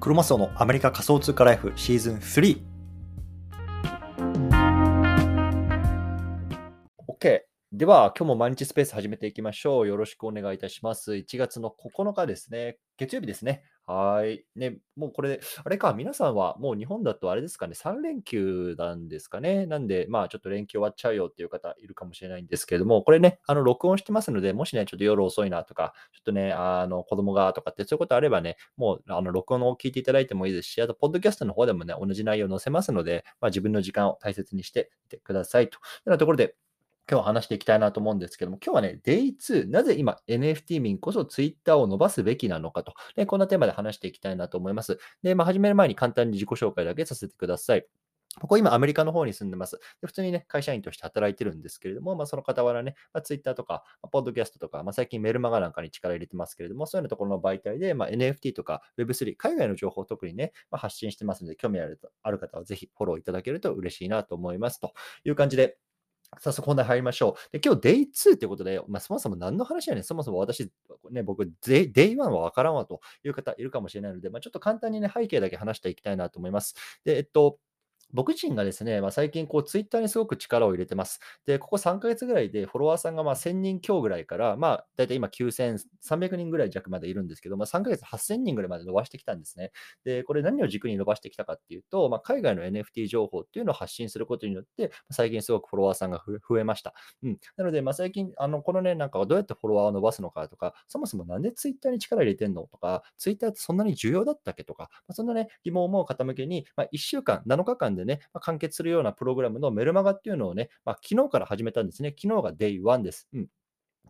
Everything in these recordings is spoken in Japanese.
クロマスオのアメリカ仮想通貨ライフシーズン3。OK。では、今日も毎日スペース始めていきましょう。よろしくお願いいたします。1月の9日ですね。月曜日ですね。はい。ね、もうこれ、あれか、皆さんはもう日本だとあれですかね、3連休なんですかね。なんで、まあちょっと連休終わっちゃうよっていう方いるかもしれないんですけれども、これね、あの、録音してますので、もしね、ちょっと夜遅いなとか、ちょっとね、あの、子供がとかってそういうことあればね、もう、あの、録音を聞いていただいてもいいですし、あと、ポッドキャストの方でもね、同じ内容載せますので、まあ自分の時間を大切にしていてくださいと。いうようなところで、今日は話していきたいなと思うんですけども、今日はね、Day2、なぜ今 NFT 民こそ Twitter を伸ばすべきなのかと、ね、こんなテーマで話していきたいなと思います。で、まあ、始める前に簡単に自己紹介だけさせてください。ここ今アメリカの方に住んでます。で普通にね、会社員として働いてるんですけれども、まあ、その傍らね、まあ、Twitter とか、まあ、ポッドキャストとか、まあ、最近メルマガなんかに力入れてますけれども、そういうようなところの媒体で、まあ、NFT とか Web3、海外の情報を特にね、まあ、発信してますので、興味あるある方はぜひフォローいただけると嬉しいなと思います。という感じで、早速本題入りましょう。で、今日 Day2 ってことで、まあ、そもそも何の話やねん、そもそも私、ね、僕、デイ1はわからんわという方いるかもしれないので、まあ、ちょっと簡単にね、背景だけ話していきたいなと思います。で、えっと、僕自身がですね、まあ、最近こうツイッターにすごく力を入れてます。で、ここ3ヶ月ぐらいでフォロワーさんがまあ1000人強ぐらいから、まあ、だいたい今9300人ぐらい弱までいるんですけど、まあ、3ヶ月8000人ぐらいまで伸ばしてきたんですね。で、これ何を軸に伸ばしてきたかっていうと、まあ、海外の NFT 情報っていうのを発信することによって、最近すごくフォロワーさんが増えました。うん。なので、まあ、最近、あの、このね、なんかどうやってフォロワーを伸ばすのかとか、そもそもなんでツイッターに力入れてんのとか、ツイッターってそんなに重要だったっけとか、まあ、そんなね、疑問を思う方向けに、まあ、1週間、7日間でね、まあ、完結するようなプログラムのメルマガっていうのをね、まあ、昨日から始めたんですね。昨日が Day1 です。うん。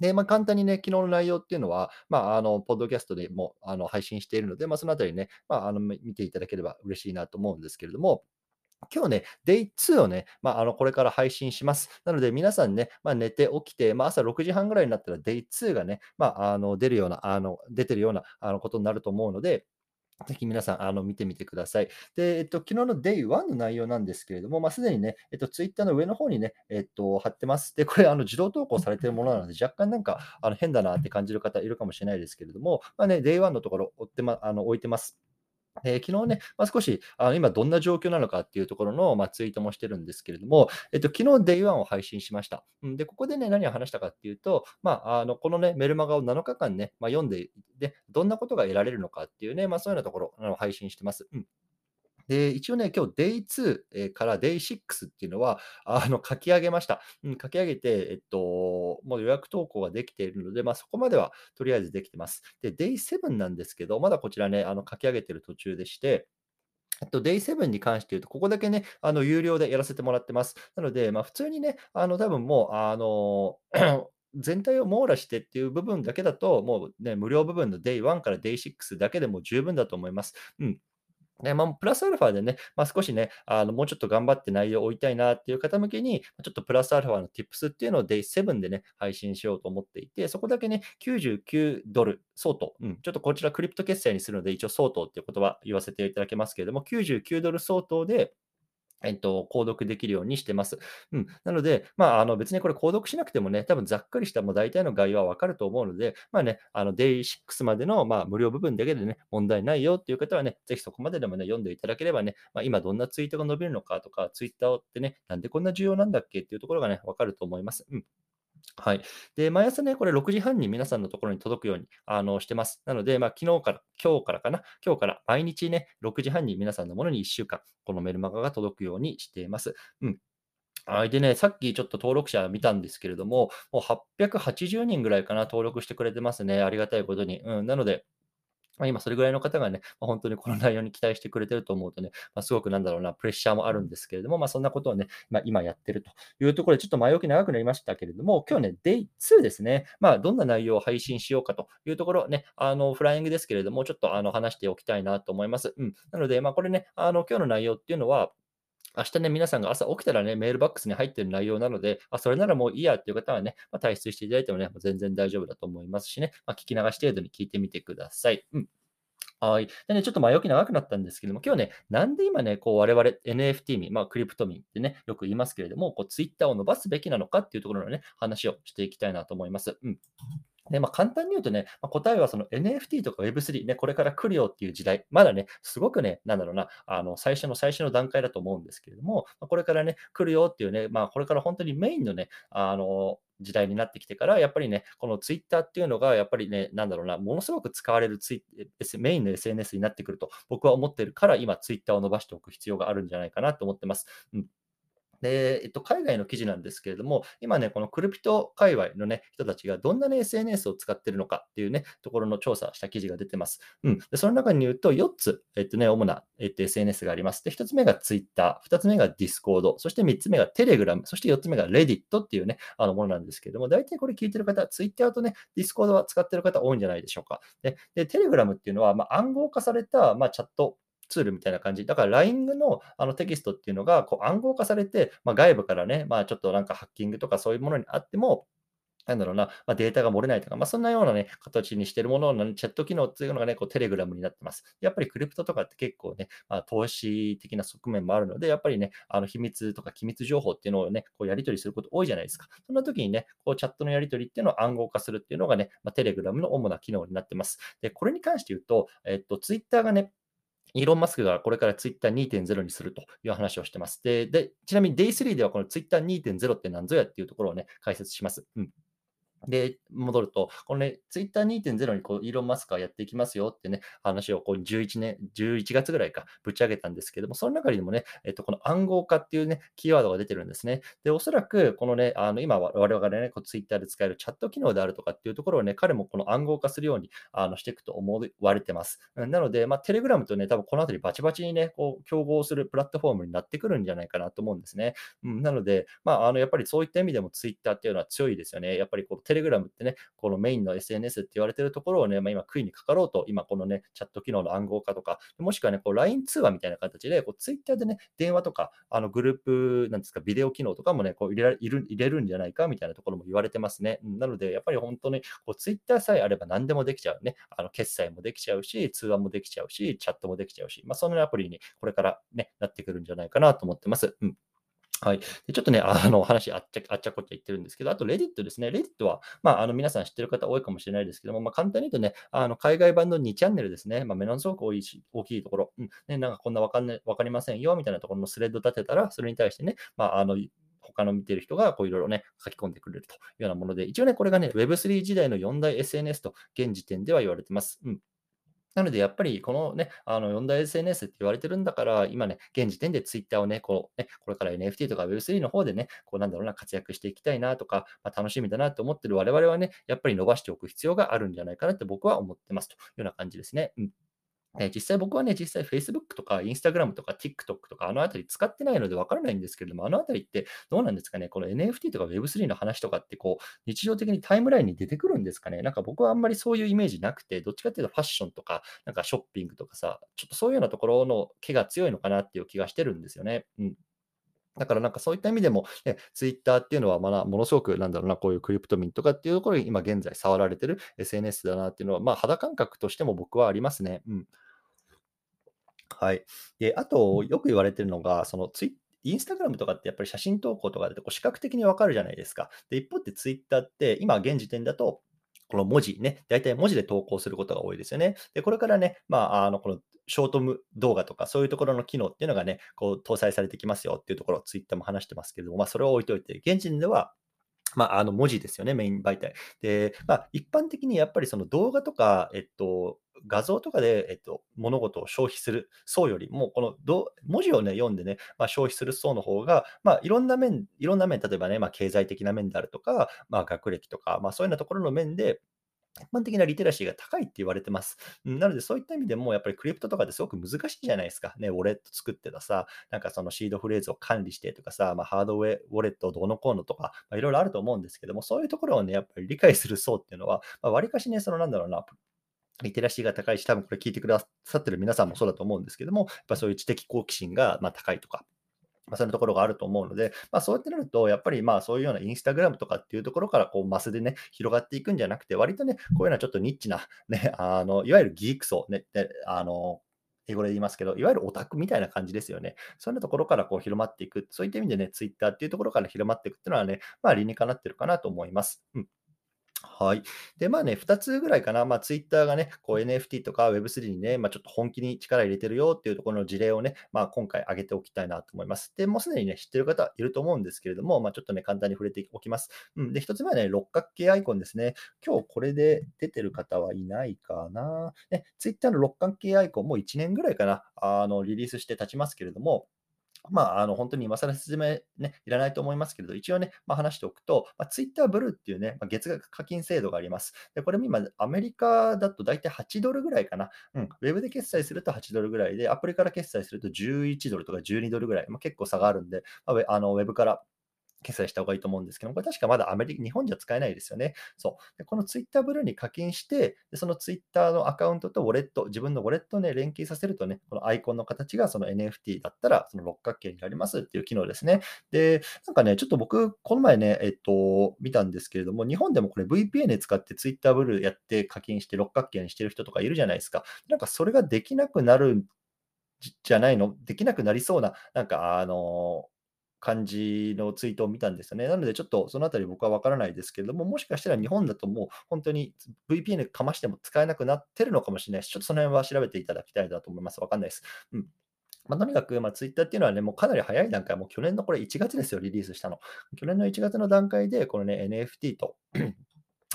で、まあ、簡単にね、昨日の内容っていうのは、まあ、あの、ポッドキャストでもあの配信しているので、まあ、そのあたりね、まあ、あの見ていただければ嬉しいなと思うんですけれども、今日ね、Day2 をね、まあ、あのこれから配信します。なので、皆さんね、まあ、寝て起きて、まあ、朝6時半ぐらいになったら Day2 がね、まあ、あの出るような、あの出てるようなあのことになると思うので、ぜひ皆さん、あの、見てみてください。で、えっと、昨日の Day1 の内容なんですけれども、まあ、すでにね、えっと、Twitter の上の方にね、えっと、貼ってます。で、これ、あの、自動投稿されているものなので、若干なんか、あの、変だなって感じる方いるかもしれないですけれども、まあね、Day1 のところ、追ってま、あの、置いてます。えー、昨日ね、まあ、少しあの今どんな状況なのかっていうところの、まあ、ツイートもしてるんですけれども、えっと、昨日 Day1 を配信しました。で、ここでね、何を話したかっていうと、まあ、あのこのね、メルマガを7日間ね、まあ、読んで、で、どんなことが得られるのかっていうね、まあ、そういうようなところ、を配信してます。うんで、一応ね、今日 Day2 から Day6 っていうのは、あの、書き上げました。うん、書き上げて、えっと、もう予約投稿ができているので、まあ、そこまではとりあえずできてます。で、Day7 なんですけど、まだこちらね、あの、書き上げてる途中でして、えっと、Day7 に関して言うと、ここだけね、あの、有料でやらせてもらってます。なので、まあ、普通にね、あの、多分もう、あの、全体を網羅してっていう部分だけだと、もうね、無料部分の Day1 から Day6 だけでも十分だと思います。うん。ね、まあ、プラスアルファでね、まあ、少しね、あの、もうちょっと頑張って内容を追いたいなっていう方向けに、ちょっとプラスアルファの Tips っていうのを Day7 でね、配信しようと思っていて、そこだけね、99ドル相当、うん、ちょっとこちらクリプト決済にするので、一応相当っていう言葉言わせていただけますけれども、99ドル相当で、えっと、購読できるようにしてます。うん。なので、まあ、あの別にこれ購読しなくてもね、多分ざっくりしたもう大体の概要はわかると思うので、まあね、あの Day6 までのまあ無料部分だけでね、問題ないよっていう方はね、ぜひそこまででもね、読んでいただければね、まあ、今どんなツイートが伸びるのかとか、ツイッターってね、なんでこんな重要なんだっけっていうところがね、わかると思います。うん。はい。で、毎朝ね、これ6時半に皆さんのところに届くようにあのしてます。なので、まあ、昨日から、今日からかな、今日から毎日ね、6時半に皆さんのものに1週間、このメルマガが届くようにしています。うん。はい。でね、さっきちょっと登録者見たんですけれども、もう880人ぐらいかな、登録してくれてますね。ありがたいことに。うん。なので、まあ、今それぐらいの方がね、まあ、本当にこの内容に期待してくれてると思うとね、まあ、すごくなんだろうな、プレッシャーもあるんですけれども、まあ、そんなことをね、まあ、今やってるというところで、ちょっと前置き長くなりましたけれども、今日ね、Day2 ですね、まあ、どんな内容を配信しようかというところね、あの、フライングですけれども、ちょっとあの話しておきたいなと思います。うん。なので、まあ、これね、あの、今日の内容っていうのは、明日ね、皆さんが朝起きたらね、メールバックスに入ってる内容なので、あ、それならもういいやっていう方はね、まあ、退出していただいてもね、もう全然大丈夫だと思いますしね、まあ、聞き流し程度に聞いてみてください。うん。はい。でね、ちょっと前置き長くなったんですけども、今日ね、なんで今ね、こう我々 NFT 民、まあクリプト民ってね、よく言いますけれども、こうツイッターを伸ばすべきなのかっていうところのね、話をしていきたいなと思います。うん。で、まあ、簡単に言うとね、まあ、答えはその NFT とか Web3 ね、これから来るよっていう時代、まだね、すごくね、なんだろうな、あの、最初の最初の段階だと思うんですけれども、まあ、これからね、来るよっていうね、まあ、これから本当にメインのね、あの、時代になってきてから、やっぱりね、このツイッターっていうのが、やっぱりね、なんだろうな、ものすごく使われるツイメインの SNS になってくると、僕は思ってるから、今、ツイッターを伸ばしておく必要があるんじゃないかなと思ってます。うんで、えっと、海外の記事なんですけれども、今ね、このクルピト界隈のね、人たちがどんなね、SNS を使ってるのかっていうね、ところの調査した記事が出てます。うん。で、その中に言うと、4つ、えっとね、主な、えっと、SNS があります。で、1つ目が Twitter、2つ目が Discord、そして3つ目が Telegram、そして4つ目が Reddit っていうね、あのものなんですけれども、大体これ聞いてる方、Twitter とね、Discord は使ってる方多いんじゃないでしょうか。で、で Telegram っていうのは、まあ、暗号化された、まあ、チャットツールみたいな感じ。だから LINE のあのテキストっていうのがこう暗号化されて、まあ、外部からね、まあ、ちょっとなんかハッキングとかそういうものにあっても、なんだろうな、まあ、データが漏れないとか、まあ、そんなようなね、形にしているもののチャット機能っていうのがね、こうテレグラムになってます。やっぱりクリプトとかって結構ね、まあ、投資的な側面もあるので、やっぱりね、あの秘密とか機密情報っていうのをね、こうやり取りすること多いじゃないですか。そんな時にね、こうチャットのやり取りっていうのを暗号化するっていうのがね、まあ、テレグラムの主な機能になってます。で、これに関して言うと、えっと、ツイッターがね、イーロン・マスクがこれからツイッター2.0にするという話をしてます。で、でちなみに Day3 ではこのツイッター2.0って何ぞやっていうところをね、解説します。うんで、戻ると、このね、ツイッター2.0にこうイーロン・マスクはやっていきますよってね、話をこう11年、11月ぐらいかぶち上げたんですけども、その中にもね、えっと、この暗号化っていうね、キーワードが出てるんですね。で、おそらく、このね、あの、今、我々ね、こうツイッターで使えるチャット機能であるとかっていうところをね、彼もこの暗号化するようにあのしていくと思われてます。なので、まあ、テレグラムとね、多分このあたりバチバチにね、こう、競合するプラットフォームになってくるんじゃないかなと思うんですね。うん、なので、まあ、あの、やっぱりそういった意味でもツイッターっていうのは強いですよね。やっぱりこう、テレグラムってね、このメインの SNS って言われてるところをね、まあ、今、悔いにかかろうと、今、このね、チャット機能の暗号化とか、もしくはね、LINE 通話みたいな形で、こう Twitter でね、電話とか、あのグループ、なんですか、ビデオ機能とかもね、こう入れ入れ入れるんじゃないかみたいなところも言われてますね。なので、やっぱり本当にこう Twitter さえあれば何でもできちゃうね。あの決済もできちゃうし、通話もできちゃうし、チャットもできちゃうし、まあ、そんなアプリにこれからね、なってくるんじゃないかなと思ってます。うんはい。でちょっとね、あの話あっちゃあっちゃこっちゃ言ってるんですけど、あと Reddit ですね。Reddit は、まあ、あの皆さん知ってる方多いかもしれないですけども、まあ、簡単に言うとね、あの海外版の2チャンネルですね。まあ、ものすごく多いし大きいところ、うんね、なんかこんなわかんないわかりませんよみたいなところのスレッド立てたら、それに対してね、まあ、あの他の見てる人がこういろいろね、書き込んでくれるというようなもので、一応ね、これがね、Web3 時代の4大 SNS と現時点では言われてます。うんなので、やっぱりこのね、あの4大 SNS って言われてるんだから、今ね、現時点で Twitter をね、こうね、これから NFT とか Web3 の方でね、こうなんだろうな、活躍していきたいなとか、まあ、楽しみだなと思ってる我々はね、やっぱり伸ばしておく必要があるんじゃないかなって僕は思ってますというような感じですね。うんえ実際僕はね、実際 Facebook とか Instagram とか TikTok とかあのあたり使ってないのでわからないんですけれども、あのあたりってどうなんですかね？この NFT とか Web3 の話とかってこう日常的にタイムラインに出てくるんですかね？なんか僕はあんまりそういうイメージなくて、どっちかっていうとファッションとかなんかショッピングとかさ、ちょっとそういうようなところの気が強いのかなっていう気がしてるんですよね。うん。だからなんかそういった意味でも、ね、ツイッターっていうのはまだものすごくなんだろうな、こういうクリプトミンとかっていうところに今現在触られてる SNS だなっていうのは、まあ肌感覚としても僕はありますね。うん。はい。で、あと、よく言われてるのが、そのツイインスタグラムとかってやっぱり写真投稿とかでこう視覚的にわかるじゃないですか。で、一方でツイッターって今現時点だと、この文字ね、大体文字で投稿することが多いですよね。で、これからね、まあ、あの、このショートム動画とかそういうところの機能っていうのがね、こう搭載されてきますよっていうところをツイッターも話してますけれども、まあ、それを置いといて、現時点ではまあ、あの文字ですよね、メイン媒体。で、まあ、一般的にやっぱりその動画とか、えっと、画像とかで、えっと、物事を消費する層よりも、このど文字をね、読んでね、まあ、消費する層の方が、まあ、いろんな面、いろんな面、例えばね、まあ、経済的な面であるとか、まあ、学歴とか、まあ、そういうようなところの面で、一般的なリテラシーが高いって言われてます。なので、そういった意味でも、やっぱりクリプトとかってすごく難しいじゃないですか。ね、ウォレット作ってたさ、なんかそのシードフレーズを管理してとかさ、まあ、ハードウェイウォレットをどうのこうのとか、まあ、いろいろあると思うんですけども、そういうところをね、やっぱり理解する層っていうのは、まあ、割かしね、そのなんだろうな、リテラシーが高いし、多分これ聞いてくださってる皆さんもそうだと思うんですけども、やっぱそういう知的好奇心がま高いとか、まあ、そういうところがあると思うので、まあ、そうやってなると、やっぱりまあそういうようなインスタグラムとかっていうところからこうマスでね、広がっていくんじゃなくて、割とね、こういうようなちょっとニッチな、ね、あのいわゆるギーク層、ね、あの英語で言いますけど、いわゆるオタクみたいな感じですよね。そういうところからこう広まっていく、そういった意味でね、ツイッターっていうところから広まっていくっていうのはね、まあ理にかなってるかなと思います。うんはい。で、まあね、2つぐらいかな、まあ、ツイッターがね、こう NFT とか Web3 にね、まあ、ちょっと本気に力入れてるよっていうところの事例をね、まあ、今回挙げておきたいなと思います。で、もうすでにね、知ってる方いると思うんですけれども、まあ、ちょっとね、簡単に触れておきます。うん。で、1つ目はね、六角形アイコンですね。今日これで出てる方はいないかな。ね、ツイッターの六角形アイコンもう1年ぐらいかな、あの、リリースして経ちますけれども、まあ、あの、本当に今更説明ね、いらないと思いますけれど、一応ね、まあ、話しておくと、まあ、Twitter ブルーっていうね、まあ、月額課金制度があります。で、これも今、アメリカだと大体8ドルぐらいかな。うん、ウェブで決済すると8ドルぐらいで、アプリから決済すると11ドルとか12ドルぐらい、まあ、結構差があるんで、まあ、のウェブから決済した方がいいと思うんですけどもこれ確かまだアメリカ、日本じゃ使えないですよね。そう。でこのツイッターブルーに課金して、でそのツイッターのアカウントとウォレット、自分のウォレットをね、連携させるとね、このアイコンの形がその NFT だったら、その六角形になりますっていう機能ですね。で、なんかね、ちょっと僕、この前ね、えっと、見たんですけれども、日本でもこれ VPN 使ってツイッターブルーやって課金して六角形にしてる人とかいるじゃないですか。なんかそれができなくなるじゃないの？できなくなりそうな、なんかあの感じのツイートを見たんですよね。なので、ちょっとそのあたり僕は分からないですけれども、もしかしたら日本だともう本当に VPN かましても使えなくなってるのかもしれないし、ちょっとその辺は調べていただきたいなと思います。分かんないです。うん。まあ、とにかく、まあ、ツイッターっていうのはね、もうかなり早い段階、もう去年のこれ1月ですよ、リリースしたの。去年の1月の段階で、このね、NFT と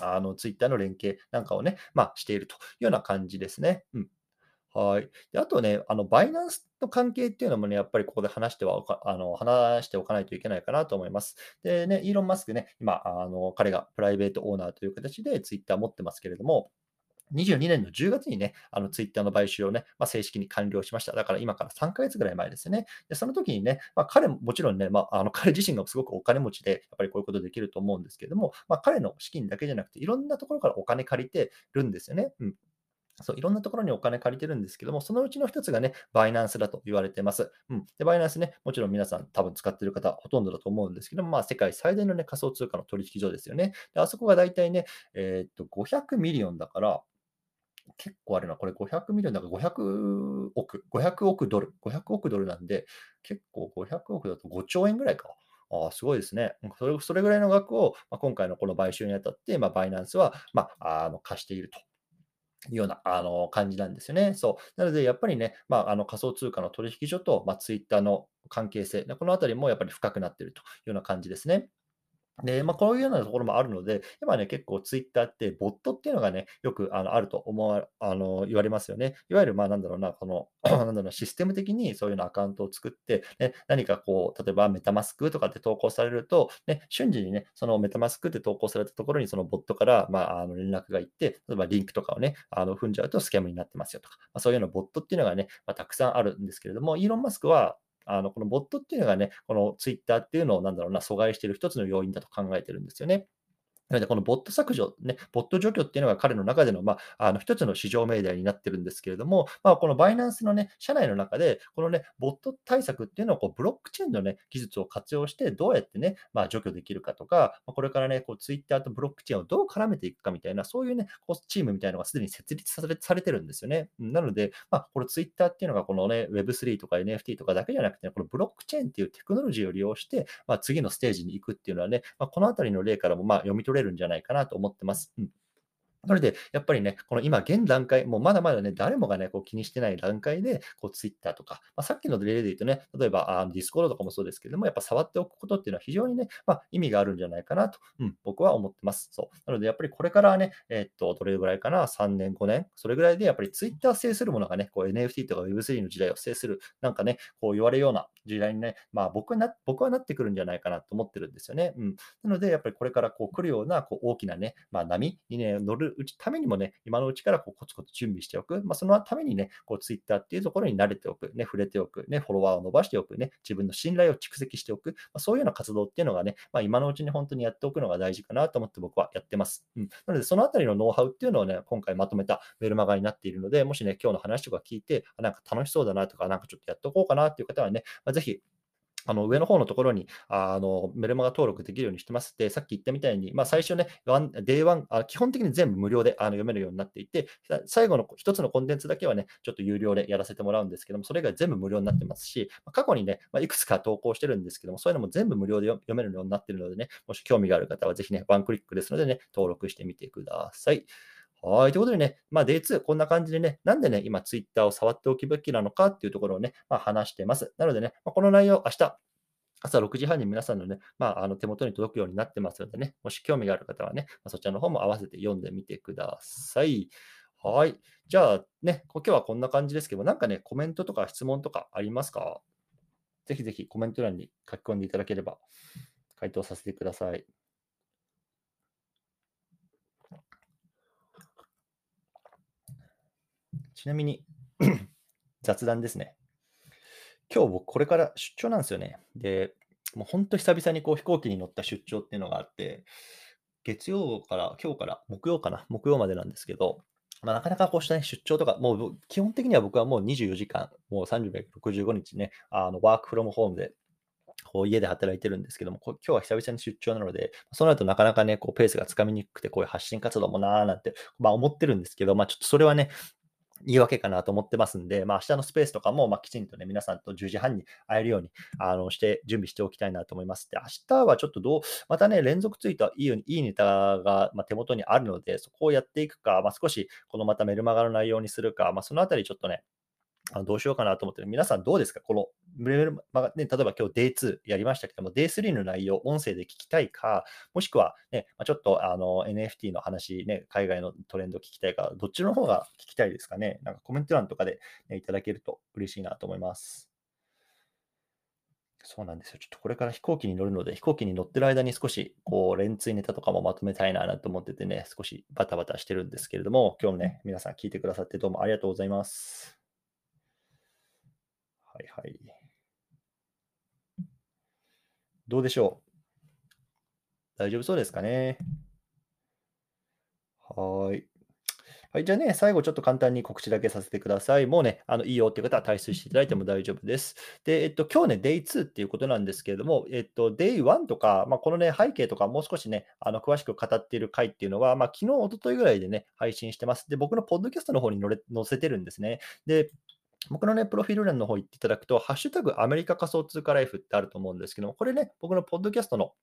あのツイッターの連携なんかをね、まあ、しているというような感じですね。うん。はい。で、あとね、あの、バイナンスの関係っていうのもね、やっぱりここで話してはおかあの、話しておかないといけないかなと思います。でね、イーロン・マスクね、今、あの、彼がプライベートオーナーという形でツイッター持ってますけれども、22年の10月にね、あのツイッターの買収をね、まあ、正式に完了しました。だから今から3ヶ月ぐらい前ですね。で、その時にね、まあ、彼ももちろんね、まあ、あの彼自身がすごくお金持ちで、やっぱりこういうことできると思うんですけれども、まあ、彼の資金だけじゃなくて、いろんなところからお金借りてるんですよね。うん。そう、いろんなところにお金借りてるんですけども、そのうちの一つがね、 Binance だと言われてます。うん。で、 Binance ね、もちろん皆さん多分使ってる方ほとんどだと思うんですけども、まあ、世界最大のね、仮想通貨の取引所ですよね。で、あそこが大体ね、えー、っと、500 million だから、結構あるな、これ500 million だから500億、500億ドル、500億ドルなんで、結構500億だと5兆円ぐらいか。ああ、すごいですね。それそれぐらいの額を、まあ、今回のこの買収にあたって、まあ、 Binance は、まあ、あの貸していると。いうようなあの感じなんですよね。そう。なので、やっぱりね、まあ、あの仮想通貨の取引所と、まあ、ツイッターの関係性、このあたりもやっぱり深くなっているというような感じですね。で、まあ、こういうようなところもあるので、今ね、結構ツイッターってボットっていうのがね、よくあのあると思わあの言われますよね。いわゆる、まあ、なんだろうな、この なんだろう、システム的にそういうのアカウントを作って、ね、何かこう、例えばメタマスクとかって投稿されると、ね、瞬時にね、そのメタマスクって投稿されたところにそのボットから、まあ、あの連絡がいって、例えばリンクとかをね、あの踏んじゃうとスキャムになってますよとか、まあ、そういうようなボットっていうのがね、まあ、たくさんあるんですけれども、イーロン・マスクは、あの、このボットっていうのがね、このツイッターっていうのをなんだろうな、阻害している一つの要因だと考えてるんですよね。なので、このボット削除、ね、ボット除去っていうのが彼の中での、まあ、の一つの市場命題になってるんですけれども、まあ、このバイナンスのね、社内の中で、このね、ボット対策っていうのをこうブロックチェーンのね、技術を活用して、どうやってね、まあ、除去できるかとか、ま、これからね、こうツイッターとブロックチェーンをどう絡めていくかみたいな、そういうね、こうチームみたいなのがすでに設立されされてるんですよね。なので、まあ、このツイッターっていうのが、このね、Web3 とか NFT とかだけじゃなくて、ね、このブロックチェーンっていうテクノロジーを利用して、まあ、次のステージに行くっていうのはね、まあ、このあたりの例からもまあ読み取れるるんじゃないかなと思ってます。うんなので、やっぱりね、この今現段階、もうまだまだね、誰もがね、こう気にしてない段階で、こう Twitter とか、まあ、さっきの例で言うとね、例えばあ Discord とかもそうですけども、やっぱ触っておくことっていうのは非常にね、まあ、意味があるんじゃないかなと、うん、僕は思ってます。そう。なので、やっぱりこれからね、えー、っと、どれぐらいかな、3年、5年、それぐらいで、やっぱり Twitter 制するものがね、こう NFT とか Web3 の時代を制する、なんかね、こう言われるような時代にね、まあ僕はな僕はなってくるんじゃないかなと思ってるんですよね。うん。なので、やっぱりこれからこう来るようなこう大きなね、まあ波にね、乗るためにもね、今のうちからこうコツコツ準備しておく。まあ、そのためにね、こう Twitter っていうところに慣れておく、ね、触れておく、ね、フォロワーを伸ばしておく、ね、自分の信頼を蓄積しておく、まあ、そういうような活動っていうのがね、まあ、今のうちに本当にやっておくのが大事かなと思って僕はやってます。うん、なので、そのあたりのノウハウっていうのをね、今回まとめたメルマガになっているので、もしね、今日の話とか聞いて、なんか楽しそうだなとか、なんかちょっとやっておこうかなっていう方はね、まあ、ぜひあの上の方のところにあのメルマガ登録できるようにしてます。で、さっき言ったみたいに、まあ、最初ね、 Day One あ基本的に全部無料であの読めるようになっていて、最後の1つのコンテンツだけはね、ちょっと有料でやらせてもらうんですけども、それ以外全部無料になってますし、過去にね、まあ、いくつか投稿してるんですけども、そういうのも全部無料で読めるようになってるのでね、もし興味がある方はぜひね、ワンクリックですのでね、登録してみてください。はい。ということでね、まあ、Day2、こんな感じでね、なんでね、今、Twitter を触っておくべきなのかっていうところをね、まあ、話してます。なのでね、まあ、この内容、明日、朝6時半に皆さんのね、まあ、あの手元に届くようになってますのでね、もし興味がある方はね、まあ、そちらの方も合わせて読んでみてください。はい。じゃあね、今日はこんな感じですけど、なんかね、コメントとか質問とかありますか？ぜひぜひコメント欄に書き込んでいただければ回答させてください。ちなみに 雑談ですね。今日僕これから出張なんですよね。で、もう本当久々にこう飛行機に乗った出張っていうのがあって、月曜から、今日から木曜かな、木曜までなんですけど、まあ、なかなかこうした、ね、出張とか、もう基本的には僕はもう24時間、もう365日ね、あのワークフロムホームでこう家で働いてるんですけども、今日は久々に出張なので、その後なかなかね、こうペースがつかみにくくて、こういう発信活動もなーなんて、まあ思ってるんですけど、まあちょっとそれはね、言い訳かなと思ってますんで、まあ、明日のスペースとかも、まあ、きちんとね、皆さんと10時半に会えるように、あの、して、準備しておきたいなと思います。で、明日はちょっとどう、またね、連続ツイートいいように、いいネタが、ま手元にあるので、そこをやっていくか、まあ、少し、このまたメルマガの内容にするか、まあ、そのあたりちょっとね、あどうしようかなと思ってる。皆さんどうですか？この、まあね、例えば今日 Day2 やりましたけども、Day3 の内容、音声で聞きたいか、もしくはね、ま、ちょっとあの NFT の話、ね、海外のトレンド聞きたいか、どっちの方が聞きたいですかね？なんかコメント欄とかで、ね、いただけると嬉しいなと思います。そうなんですよ。ちょっとこれから飛行機に乗るので、飛行機に乗ってる間に少し、こう、連追ネタとかもまとめたいなと思っててね、少しバタバタしてるんですけれども、今日もね、皆さん聞いてくださってどうもありがとうございます。はいはい。どうでしょう？大丈夫そうですかね？はい。はい、じゃあね、最後ちょっと簡単に告知だけさせてください。もうね、あのいいよっていう方は退出していただいても大丈夫です。で、えっと、今日ね、Day2 っていうことなんですけれども、えっと、Day1 とか、まあ、このね、背景とかもう少しね、あの詳しく語っている回っていうのは、まあ、昨日、おとといぐらいでね、配信してます。で、僕のポッドキャストの方に載せてるんですね。で、僕のね、プロフィール欄の方行っていただくと、ハッシュタグアメリカ仮想通貨ライフってあると思うんですけども、これね、僕のポッドキャストの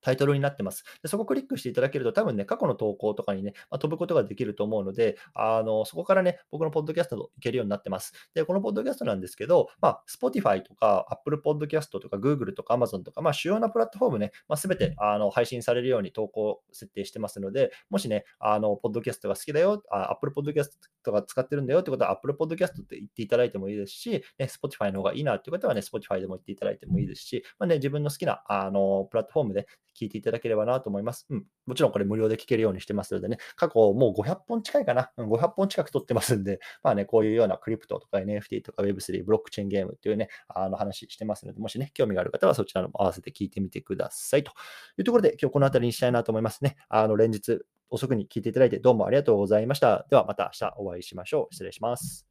タイトルになってます。でそこをクリックしていただけると、多分ね、過去の投稿とかにね、まあ、飛ぶことができると思うので、あのそこからね、僕のポッドキャストといけるようになってます。で、このポッドキャストなんですけど、まあ、Spotify とか Apple Podcast とか Google とか Amazon とか、まあ、主要なプラットフォームね、まあ、全てあの配信されるように投稿設定してますので、もしね、あの、ポッドキャストが好きだよ、あ Apple Podcast とか使ってるんだよってことは Apple Podcast って言っていただいてもいいですし、ね、Spotify の方がいいなっていう方はね、Spotify でも言っていただいてもいいですし、まあね、自分の好きなあのプラットフォームで聞いていただければなと思います。うん。もちろんこれ無料で聞けるようにしてますのでね、過去もう500本近いかな。500本近く撮ってますんで、まあね、こういうようなクリプトとか NFT とか Web3、ブロックチェーンゲームっていうね、あの話してますので、もしね、興味がある方はそちらのも合わせて聞いてみてください。というところで、今日この辺りにしたいなと思いますね。あの、連日遅くに聞いていただいてどうもありがとうございました。ではまた明日お会いしましょう。失礼します。